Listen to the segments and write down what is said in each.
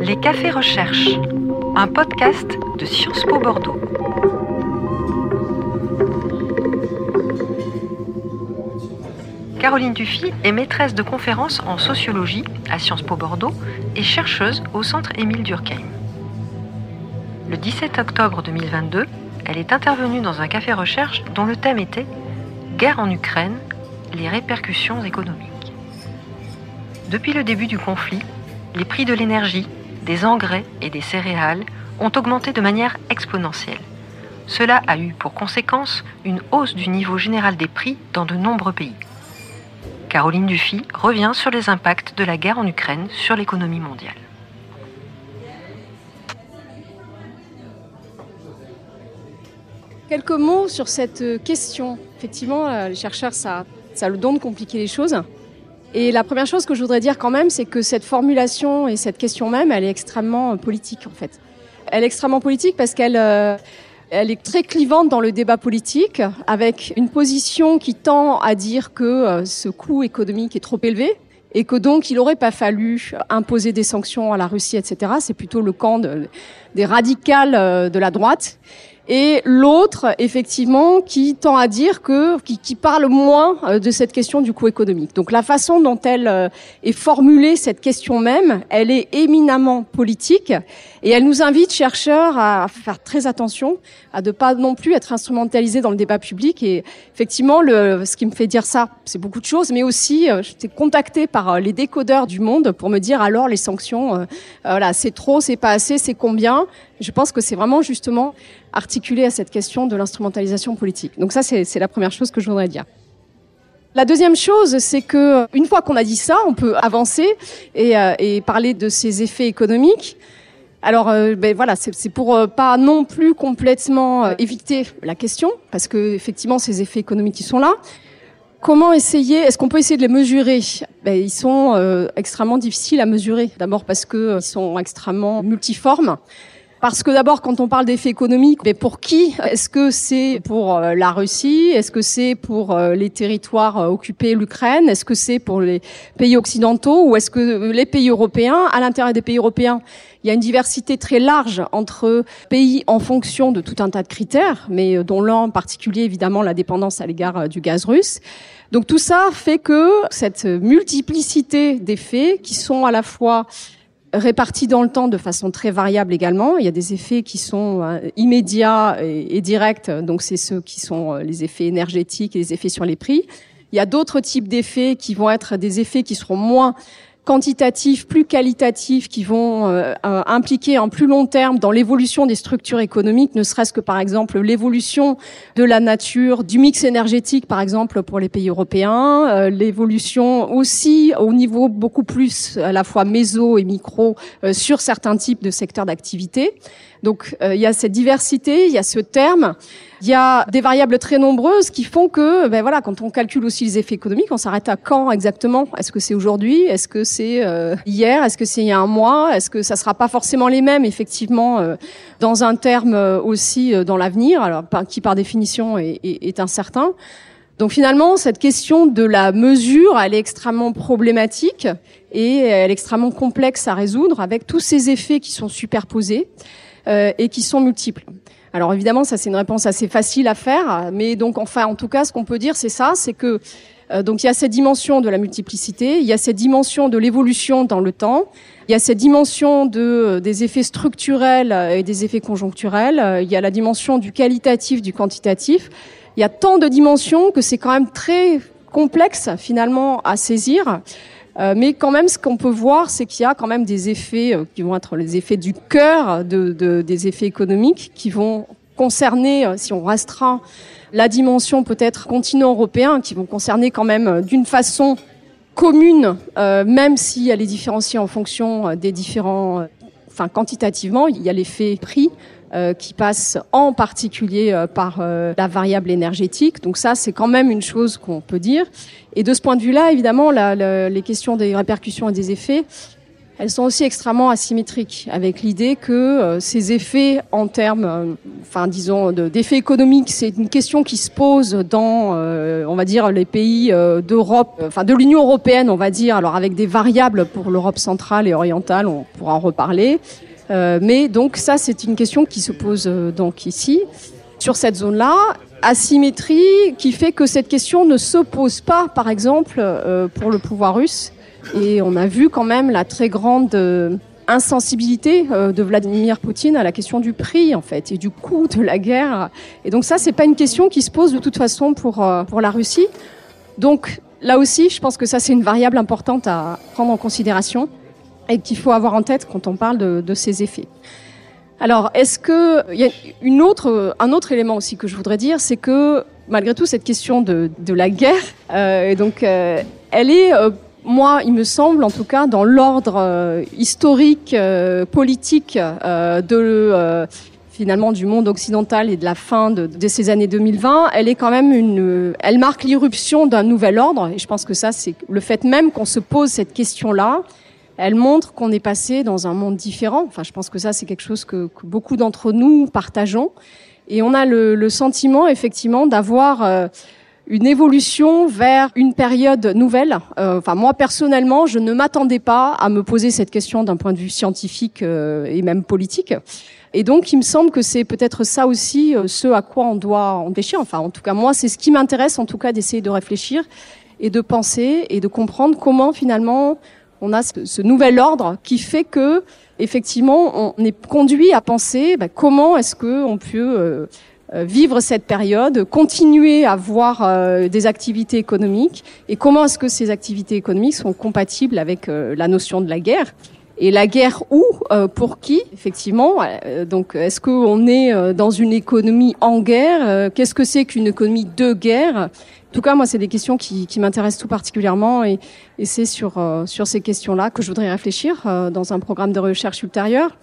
Les Cafés Recherche, un podcast de Sciences Po Bordeaux. Caroline Dufy est maîtresse de conférences en sociologie à Sciences Po Bordeaux et chercheuse au centre Émile Durkheim. Le 17 octobre 2022, elle est intervenue dans un café recherche dont le thème était Guerre en Ukraine, les répercussions économiques. Depuis le début du conflit, les prix de l'énergie, des engrais et des céréales ont augmenté de manière exponentielle. Cela a eu pour conséquence une hausse du niveau général des prix dans de nombreux pays. Caroline Dufy revient sur les impacts de la guerre en Ukraine sur l'économie mondiale. Quelques mots sur cette question. Effectivement, les chercheurs, ça, ça a le don de compliquer les choses. Et la première chose que je voudrais dire quand même, c'est que cette formulation et cette question même, elle est extrêmement politique en fait. Elle est extrêmement politique parce qu'elle euh, elle est très clivante dans le débat politique, avec une position qui tend à dire que euh, ce coût économique est trop élevé et que donc il n'aurait pas fallu imposer des sanctions à la Russie, etc. C'est plutôt le camp des radicales euh, de la droite et l'autre effectivement qui tend à dire que qui, qui, parle moins euh, de cette question du coût économique. Donc la façon dont elle euh, est formulée cette question même, elle est éminemment politique et elle nous invite chercheurs à faire très attention à ne pas non plus être instrumentalisés dans le débat public et effectivement le ce qui me fait dire ça, c'est beaucoup de choses mais aussi euh, j'étais contactée par les décodeurs du monde pour me dire alors les sanctions voilà, c'est trop, c'est pas assez, c'est combien? Je pense que c'est vraiment justement articulé à cette question de l'instrumentalisation politique. Donc ça, c'est la première chose que je voudrais dire. La deuxième chose, c'est que une fois qu'on a dit ça, on peut avancer et, euh, et parler de ces effets économiques. Alors, euh, ben voilà, c'est pour euh, pas non plus complètement éviter la question, parce que effectivement, ces effets économiques qui sont là. Comment essayer Est-ce qu'on peut essayer de les mesurer? Ben, Ils sont extrêmement difficiles à mesurer. D'abord parce que ils sont extrêmement multiformes. Parce que d'abord, quand on parle d'effets économiques, mais pour qui Est-ce que c'est pour euh, la Russie? Est-ce que c'est pour euh, les territoires euh, occupés, l'Ukraine? Est-ce que c'est pour les pays occidentaux? Ou est-ce que les pays européens? À l'intérieur des pays européens, il y a une diversité très large entre pays en fonction de tout un tas de critères, mais dont l'un en particulier, évidemment, la dépendance à l'égard du gaz russe. Donc tout ça fait que cette multiplicité d'effets qui sont à la fois répartis dans le temps de façon très variable également. Il y a des effets qui sont euh, immédiats et, directs, donc c'est ceux qui sont euh, les effets énergétiques et les effets sur les prix. Il y a d'autres types d'effets qui vont être des effets qui seront moins quantitatifs, plus qualitatifs, qui vont euh, euh, impliquer en plus long terme dans l'évolution des structures économiques, ne serait-ce que par exemple l'évolution de la nature, du mix énergétique par exemple pour les pays européens, euh, l'évolution aussi au niveau beaucoup plus à la fois méso et micro sur certains types de secteurs d'activité. Donc il y a cette diversité, il y a ce terme. Il y a des variables très nombreuses qui font que, ben voilà, quand on calcule aussi les effets économiques, on s'arrête à quand exactement? Est-ce que c'est aujourd'hui? Est-ce que c'est euh, hier? Est-ce que c'est il y a un mois? Est-ce que ça sera pas forcément les mêmes, effectivement, euh, dans un terme euh, aussi dans l'avenir, alors qui par définition est, est, est incertain. Donc finalement, cette question de la mesure, elle est extrêmement problématique et elle est extrêmement complexe à résoudre avec tous ces effets qui sont superposés euh, et qui sont multiples. Alors évidemment, ça c'est une réponse assez facile à faire, mais donc enfin en tout cas, ce qu'on peut dire, c'est ça, c'est que euh, donc il y a cette dimension de la multiplicité, il y a cette dimension de l'évolution dans le temps, il y a cette dimension de euh, des effets structurels et des effets conjoncturels, il y a la dimension du qualitatif, du quantitatif. Il y a tant de dimensions que c'est quand même très complexe finalement à saisir. Euh, mais quand même, ce qu'on peut voir, c'est qu'il y a quand même des effets euh, qui vont être les effets du cœur de, de, des effets économiques qui vont concerner, euh, si on restreint la dimension peut-être continent européen, qui vont concerner quand même d'une façon commune, même si elle est différenciée en fonction des différents, enfin quantitativement, il y a l'effet prix, euh, qui passe en particulier euh, par euh, la variable énergétique. Donc ça, c'est quand même une chose qu'on peut dire. Et de ce point de vue-là, évidemment, la, la, les questions des répercussions et des effets, elles sont aussi extrêmement asymétriques, avec l'idée que euh, ces effets en termes, euh, enfin disons, d'effets économiques, c'est une question qui se pose dans, euh, on va dire, les pays d'Europe, enfin de l'Union européenne, on va dire, alors avec des variables pour l'Europe centrale et orientale, on pourra en reparler. Mais donc ça, c'est une question qui se pose donc ici, sur cette zone-là. Asymétrie qui fait que cette question ne se pose pas, par exemple, pour le pouvoir russe et on a vu quand même la très grande euh, insensibilité euh, de Vladimir Poutine à la question du prix en fait et du coût de la guerre. Et donc ça, c'est pas une question qui se pose de toute façon pour euh, pour la Russie. Donc là aussi, je pense que ça c'est une variable importante à prendre en considération et qu'il faut avoir en tête quand on parle de, de ces effets. Alors, est-ce que il y a une autre, un autre élément aussi que je voudrais dire, c'est que malgré tout cette question de, de la guerre, euh, donc elle est moi, il me semble, en tout cas, dans l'ordre euh, historique, euh, politique euh, de finalement du monde occidental et de la fin de, de, ces années 2020, elle est quand même une, elle marque l'irruption d'un nouvel ordre. Et je pense que ça, c'est le fait même qu'on se pose cette question-là. Elle montre qu'on est passé dans un monde différent. Enfin, je pense que ça, c'est quelque chose que, beaucoup d'entre nous partageons. Et on a le, le sentiment, effectivement, d'avoir une évolution vers une période nouvelle. Euh, enfin, moi personnellement, je ne m'attendais pas à me poser cette question d'un point de vue scientifique euh, et même politique. Et donc, il me semble que c'est peut-être ça aussi euh, ce à quoi on doit réfléchir. Enfin, en tout cas, moi, c'est ce qui m'intéresse, en tout cas, d'essayer de réfléchir et de penser et de comprendre comment finalement on a ce, ce nouvel ordre qui fait que effectivement on est conduit à penser bah, comment est-ce que on peut euh, vivre cette période, continuer à voir euh, des activités économiques et comment est-ce que ces activités économiques sont compatibles avec euh, la notion de la guerre et la guerre où Pour qui Effectivement. donc, est-ce qu'on est dans une économie en guerre Qu'est-ce que c'est qu'une économie de guerre En tout cas, moi, c'est des questions qui, qui m'intéressent tout particulièrement et, et c'est sur, sur ces questions-là que je voudrais réfléchir dans un programme de recherche ultérieur,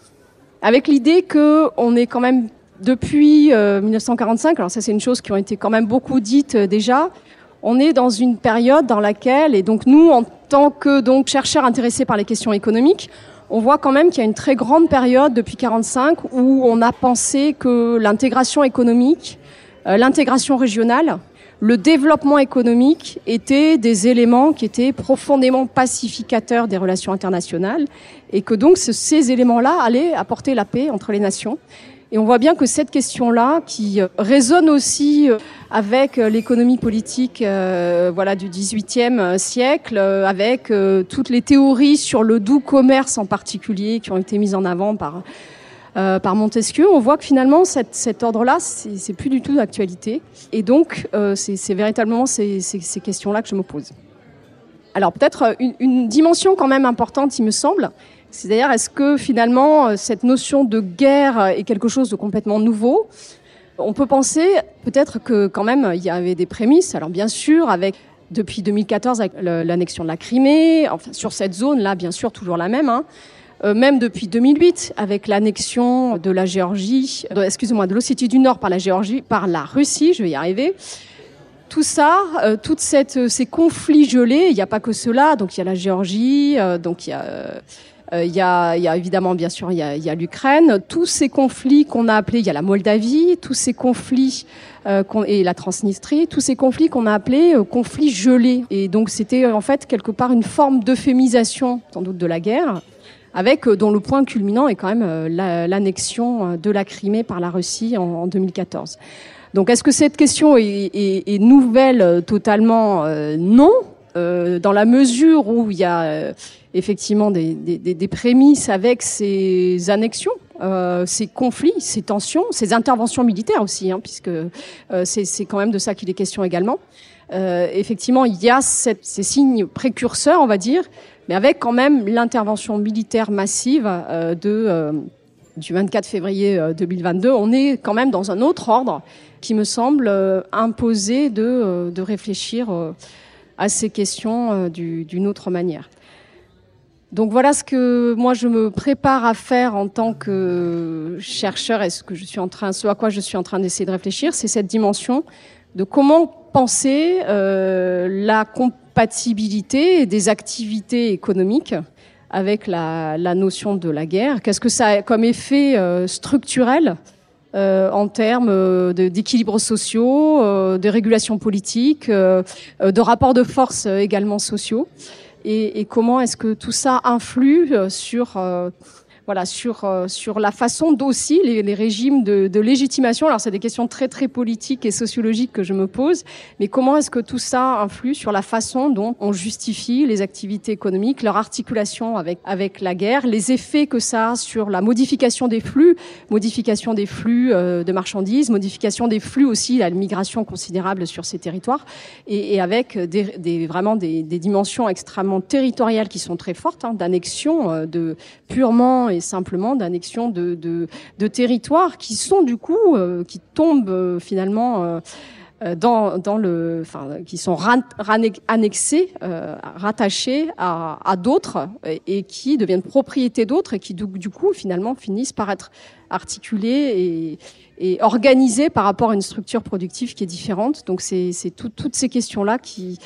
avec l'idée que on est quand même depuis 1945, euh, alors ça c'est une chose qui ont été quand même beaucoup dites euh, déjà, on est dans une période dans laquelle, et donc nous en tant que donc chercheurs intéressés par les questions économiques, on voit quand même qu'il y a une très grande période depuis 45 où on a pensé que l'intégration économique, euh, l'intégration régionale, le développement économique étaient des éléments qui étaient profondément pacificateurs des relations internationales et que donc ces éléments-là allaient apporter la paix entre les nations. Et on voit bien que cette question-là, qui euh, résonne aussi euh, avec euh, l'économie politique voilà, du XVIIIe siècle, avec toutes les théories sur le doux commerce en particulier qui ont été mises en avant par, par Montesquieu, on voit que finalement cet, ordre-là, c'est plus du tout d'actualité. Et donc, c'est véritablement ces, ces, ces questions-là que je me pose. Alors peut-être une, une dimension quand même importante, il me semble, c'est d'ailleurs, est-ce que finalement, euh, cette notion de guerre est quelque chose de complètement nouveau? On peut penser peut-être que quand même, il y avait des prémices. Alors bien sûr, avec depuis 2014, avec l'annexion de la Crimée, enfin sur cette zone-là, bien sûr, toujours la même. Hein, euh, même depuis 2008, avec l'annexion de la Géorgie, excusez-moi, de l'Ossétie du Nord par la Géorgie, par la Russie, je vais y arriver. Tout ça, euh, toutes cette, ces conflits gelés, il n'y a pas que cela. Donc il y a la Géorgie, donc il y a euh, il y, évidemment, bien sûr, il y a, l'Ukraine. Tous ces conflits qu'on a appelés, il y a la Moldavie, tous ces conflits euh, et la Transnistrie, tous ces conflits qu'on a appelés euh, conflits gelés. Et donc, c'était en fait quelque part une forme d'euphémisation, sans doute, de la guerre avec dont le point culminant est quand même l'annexion de la Crimée par la Russie en, en 2014. Donc est-ce que cette question est, est, est nouvelle totalement Non, euh, dans la mesure où il y a euh, effectivement des, des, des, prémices avec ces annexions, euh, ces conflits, ces tensions, ces interventions militaires aussi, hein, puisque euh, c'est quand même de ça qu'il est question également. effectivement, il y a cette, ces signes précurseurs, on va dire, mais avec quand même l'intervention militaire massive de du 24 février 2022, on est quand même dans un autre ordre qui me semble imposer de, réfléchir à ces questions euh, d'une autre manière. Donc voilà ce que moi je me prépare à faire en tant que chercheur et ce que je suis en train, ce à quoi je suis en train d'essayer de réfléchir, c'est cette dimension de comment penser euh, la compatibilité des activités économiques avec la, la notion de la guerre. Qu'est-ce que ça a comme effet structurel euh, en termes euh, d'équilibres sociaux, euh, de régulation politique, de rapports de force également sociaux, et, et comment est-ce que tout ça influe sur voilà, sur, euh, sur la façon d'aussi les, les, régimes de, de légitimation. Alors, c'est des questions très, très politiques et sociologiques que je me pose, mais comment est-ce que tout ça influe sur la façon dont on justifie les activités économiques, leur articulation avec, avec la guerre, les effets que ça a sur la modification des flux, modification des flux euh, de marchandises, modification des flux aussi, la migration considérable sur ces territoires, et, et avec des, des, vraiment des, des, dimensions extrêmement territoriales qui sont très fortes, hein, d'annexion, euh, de purement simplement d'annexion de, de, territoires qui sont du coup, euh, qui tombent euh, finalement euh, dans, dans le, enfin, qui sont annexés, rattachés à, à d'autres et, qui deviennent propriété d'autres et qui du, coup finalement finissent par être articulés et, et organisés par rapport à une structure productive qui est différente. Donc c'est toutes ces questions là qui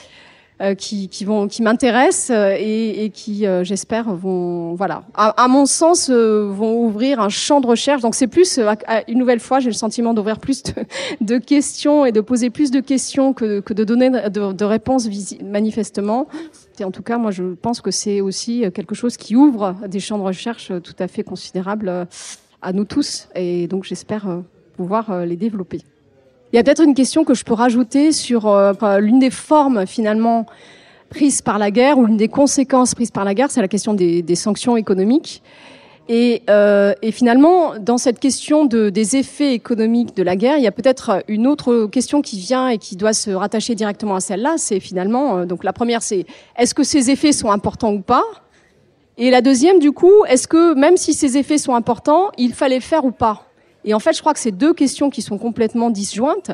qui, qui, vont, qui m'intéressent euh, et, et, qui, euh, j'espère, vont, voilà, à, mon sens, vont ouvrir un champ de recherche. Donc c'est plus, une nouvelle fois, j'ai le sentiment d'ouvrir plus de, de, questions et de poser plus de questions que, que de donner de, de réponses manifestement. Et en tout cas, moi, je pense que c'est aussi quelque chose qui ouvre des champs de recherche tout à fait considérables à nous tous. Et donc, j'espère pouvoir les développer. Il y a peut-être une question que je peux rajouter sur euh, l'une des formes finalement prises par la guerre ou l'une des conséquences prises par la guerre, c'est la question des, sanctions économiques. Et, euh, et, finalement, dans cette question de, des effets économiques de la guerre, il y a peut-être une autre question qui vient et qui doit se rattacher directement à celle-là. C'est finalement, euh, donc la première, c'est est-ce que ces effets sont importants ou pas? Et la deuxième, du coup, est-ce que même si ces effets sont importants, il fallait faire ou pas? Et en fait, je crois que c'est deux questions qui sont complètement disjointes.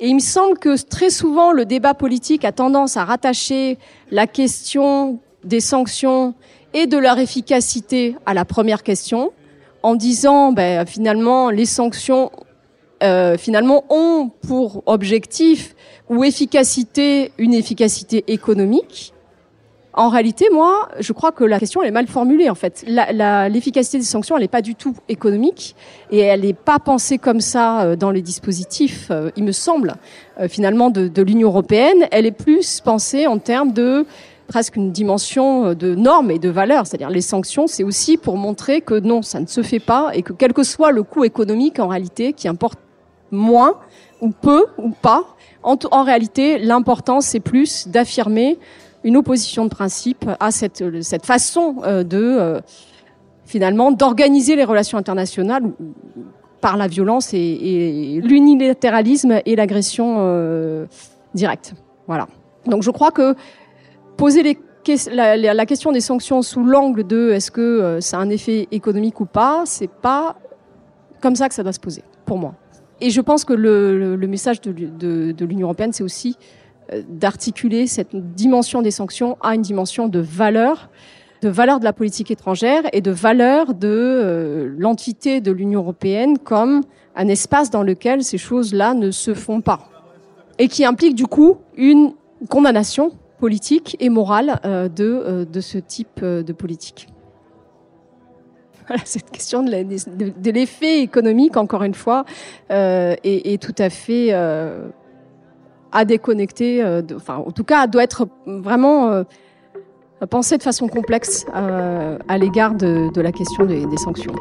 Et il me semble que très souvent, le débat politique a tendance à rattacher la question des sanctions et de leur efficacité à la première question, en disant ben, finalement les sanctions euh, finalement ont pour objectif ou efficacité une efficacité économique. En réalité, moi, je crois que la question elle est mal formulée en fait. L'efficacité des sanctions, elle n'est pas du tout économique et elle n'est pas pensée comme ça euh, dans les dispositifs, euh, il me semble, euh, finalement, de, de l'Union européenne. Elle est plus pensée en termes de presque une dimension de normes et de valeurs. C'est-à-dire les sanctions, c'est aussi pour montrer que non, ça ne se fait pas et que quel que soit le coût économique en réalité, qui importe moins ou peu ou pas, en, en réalité, l'important c'est plus d'affirmer une opposition de principe à cette, cette façon euh, de euh, finalement d'organiser les relations internationales par la violence et, l'unilatéralisme et l'agression euh, directe. Voilà. Donc je crois que poser la, question des sanctions sous l'angle de est-ce que ça a un effet économique ou pas, c'est pas comme ça que ça doit se poser, pour moi. Et je pense que le, message de, l'Union européenne, c'est aussi d'articuler cette dimension des sanctions à une dimension de valeur, de valeur de la politique étrangère et de valeur de euh, l'entité de l'Union européenne comme un espace dans lequel ces choses-là ne se font pas. Et qui implique du coup une condamnation politique et morale euh, de, de ce type de politique. Voilà, cette question de l'effet économique, encore une fois, est, tout à fait à déconnecter, euh, enfin en tout cas doit être vraiment euh, pensé de façon complexe euh, à l'égard de, la question des sanctions.